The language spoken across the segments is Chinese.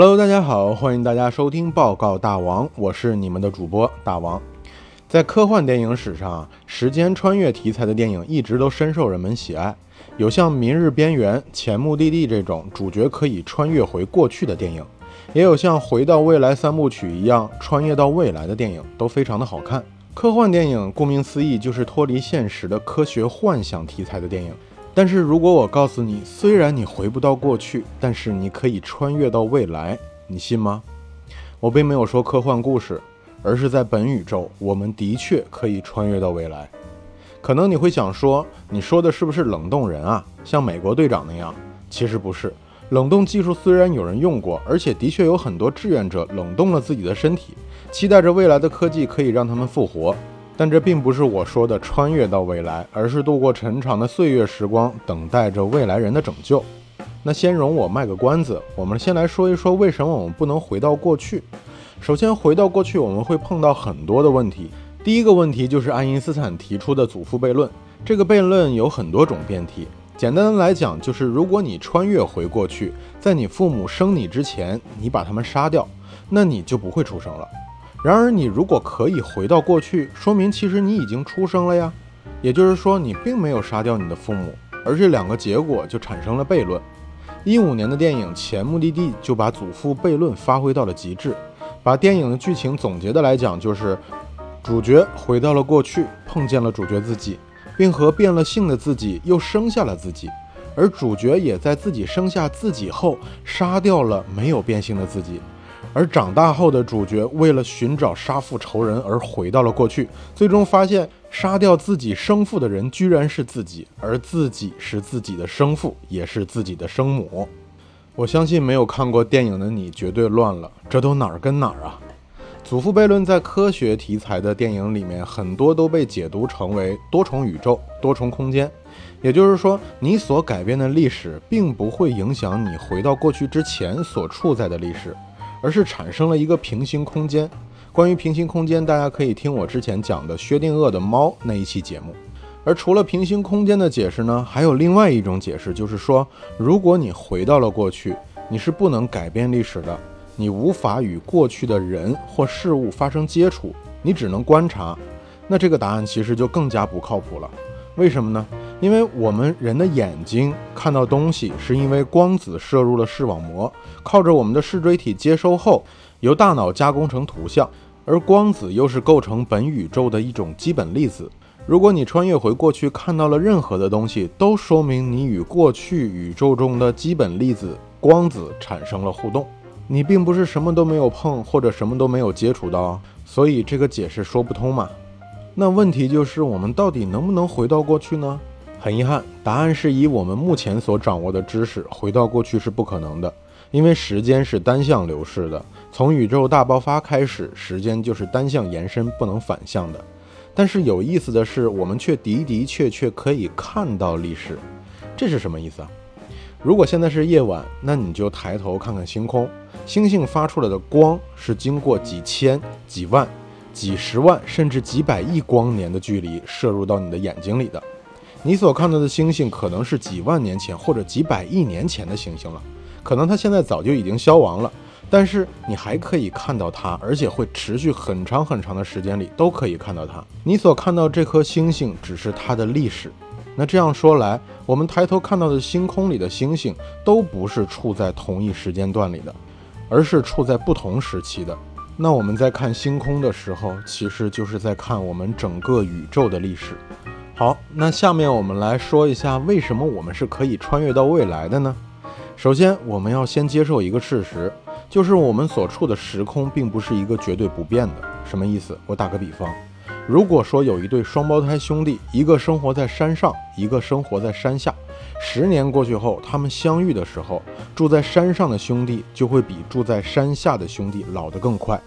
Hello，大家好，欢迎大家收听报告大王，我是你们的主播大王。在科幻电影史上，时间穿越题材的电影一直都深受人们喜爱。有像《明日边缘》《前目的地》这种主角可以穿越回过去的电影，也有像《回到未来》三部曲一样穿越到未来的电影，都非常的好看。科幻电影顾名思义就是脱离现实的科学幻想题材的电影。但是如果我告诉你，虽然你回不到过去，但是你可以穿越到未来，你信吗？我并没有说科幻故事，而是在本宇宙，我们的确可以穿越到未来。可能你会想说，你说的是不是冷冻人啊？像美国队长那样？其实不是。冷冻技术虽然有人用过，而且的确有很多志愿者冷冻了自己的身体，期待着未来的科技可以让他们复活。但这并不是我说的穿越到未来，而是度过沉长的岁月时光，等待着未来人的拯救。那先容我卖个关子，我们先来说一说为什么我们不能回到过去。首先，回到过去我们会碰到很多的问题。第一个问题就是爱因斯坦提出的祖父悖论。这个悖论有很多种变体，简单的来讲就是，如果你穿越回过去，在你父母生你之前，你把他们杀掉，那你就不会出生了。然而，你如果可以回到过去，说明其实你已经出生了呀。也就是说，你并没有杀掉你的父母，而这两个结果就产生了悖论。一五年的电影《前目的地》就把祖父悖论发挥到了极致。把电影的剧情总结的来讲，就是主角回到了过去，碰见了主角自己，并和变了性的自己又生下了自己，而主角也在自己生下自己后杀掉了没有变性的自己。而长大后的主角为了寻找杀父仇人而回到了过去，最终发现杀掉自己生父的人居然是自己，而自己是自己的生父，也是自己的生母。我相信没有看过电影的你绝对乱了，这都哪儿跟哪儿啊？祖父悖论在科学题材的电影里面很多都被解读成为多重宇宙、多重空间，也就是说，你所改变的历史并不会影响你回到过去之前所处在的历史。而是产生了一个平行空间。关于平行空间，大家可以听我之前讲的薛定谔的猫那一期节目。而除了平行空间的解释呢，还有另外一种解释，就是说，如果你回到了过去，你是不能改变历史的，你无法与过去的人或事物发生接触，你只能观察。那这个答案其实就更加不靠谱了。为什么呢？因为我们人的眼睛看到东西，是因为光子射入了视网膜，靠着我们的视锥体接收后，由大脑加工成图像。而光子又是构成本宇宙的一种基本粒子。如果你穿越回过去看到了任何的东西，都说明你与过去宇宙中的基本粒子光子产生了互动。你并不是什么都没有碰，或者什么都没有接触到，所以这个解释说不通嘛。那问题就是，我们到底能不能回到过去呢？很遗憾，答案是以我们目前所掌握的知识，回到过去是不可能的，因为时间是单向流逝的。从宇宙大爆发开始，时间就是单向延伸，不能反向的。但是有意思的是，我们却的的确确可以看到历史，这是什么意思啊？如果现在是夜晚，那你就抬头看看星空，星星发出来的光是经过几千、几万、几十万，甚至几百亿光年的距离射入到你的眼睛里的。你所看到的星星可能是几万年前或者几百亿年前的星星了，可能它现在早就已经消亡了，但是你还可以看到它，而且会持续很长很长的时间里都可以看到它。你所看到这颗星星只是它的历史。那这样说来，我们抬头看到的星空里的星星都不是处在同一时间段里的，而是处在不同时期的。那我们在看星空的时候，其实就是在看我们整个宇宙的历史。好，那下面我们来说一下为什么我们是可以穿越到未来的呢？首先，我们要先接受一个事实，就是我们所处的时空并不是一个绝对不变的。什么意思？我打个比方，如果说有一对双胞胎兄弟，一个生活在山上，一个生活在山下，十年过去后，他们相遇的时候，住在山上的兄弟就会比住在山下的兄弟老得更快。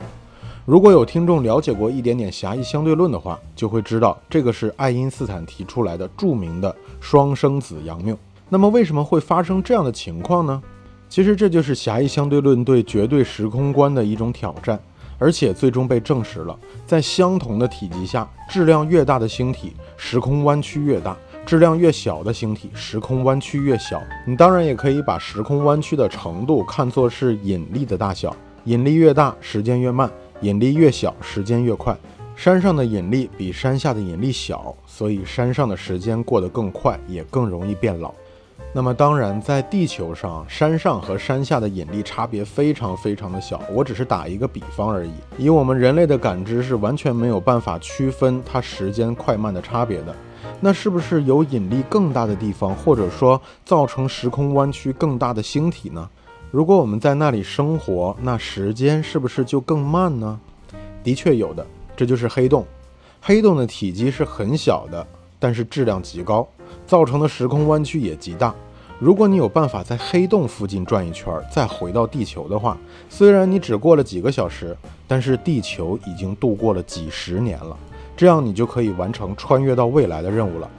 如果有听众了解过一点点狭义相对论的话，就会知道这个是爱因斯坦提出来的著名的双生子佯谬。那么为什么会发生这样的情况呢？其实这就是狭义相对论对绝对时空观的一种挑战，而且最终被证实了。在相同的体积下，质量越大的星体，时空弯曲越大，质量越小的星体，时空弯曲越小。你当然也可以把时空弯曲的程度看作是引力的大小，引力越大，时间越慢；引力越小，时间越快。山上的引力比山下的引力小，所以山上的时间过得更快，也更容易变老。那么当然，在地球上，山上和山下的引力差别非常非常的小。我只是打一个比方而已。以我们人类的感知是完全没有办法区分它时间快慢的差别的。那是不是有引力更大的地方，或者说造成时空弯曲更大的星体呢？如果我们在那里生活，那时间是不是就更慢呢？的确有的，这就是黑洞。黑洞的体积是很小的，但是质量极高。造成的时空弯曲也极大。如果你有办法在黑洞附近转一圈，再回到地球的话，虽然你只过了几个小时，但是地球已经度过了几十年了。这样你就可以完成穿越到未来的任务了。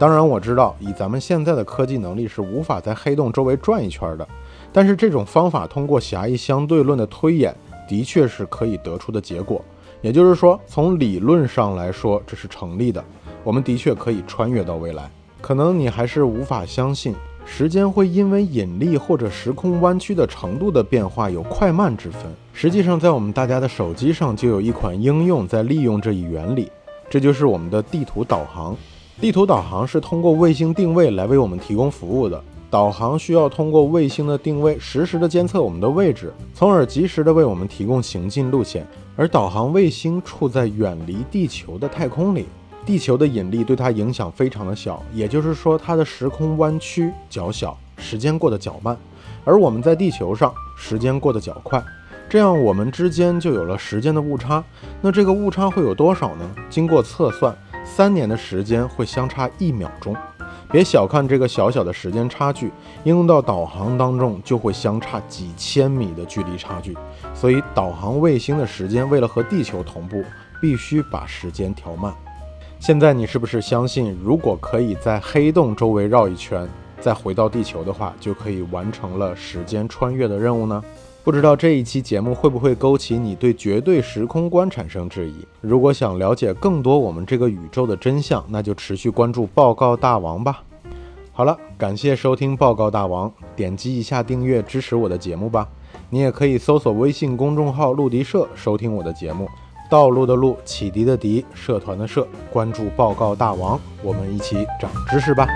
当然，我知道以咱们现在的科技能力是无法在黑洞周围转一圈的，但是这种方法通过狭义相对论的推演，的确是可以得出的结果。也就是说，从理论上来说，这是成立的。我们的确可以穿越到未来。可能你还是无法相信，时间会因为引力或者时空弯曲的程度的变化有快慢之分。实际上，在我们大家的手机上就有一款应用在利用这一原理，这就是我们的地图导航。地图导航是通过卫星定位来为我们提供服务的。导航需要通过卫星的定位，实时的监测我们的位置，从而及时的为我们提供行进路线。而导航卫星处在远离地球的太空里。地球的引力对它影响非常的小，也就是说它的时空弯曲较小，时间过得较慢。而我们在地球上，时间过得较快，这样我们之间就有了时间的误差。那这个误差会有多少呢？经过测算，三年的时间会相差一秒钟。别小看这个小小的时间差距，应用到导航当中就会相差几千米的距离差距。所以导航卫星的时间为了和地球同步，必须把时间调慢。现在你是不是相信，如果可以在黑洞周围绕一圈，再回到地球的话，就可以完成了时间穿越的任务呢？不知道这一期节目会不会勾起你对绝对时空观产生质疑？如果想了解更多我们这个宇宙的真相，那就持续关注报告大王吧。好了，感谢收听报告大王，点击一下订阅支持我的节目吧。你也可以搜索微信公众号“陆迪社”收听我的节目。道路的路，启迪的迪，社团的社，关注报告大王，我们一起长知识吧。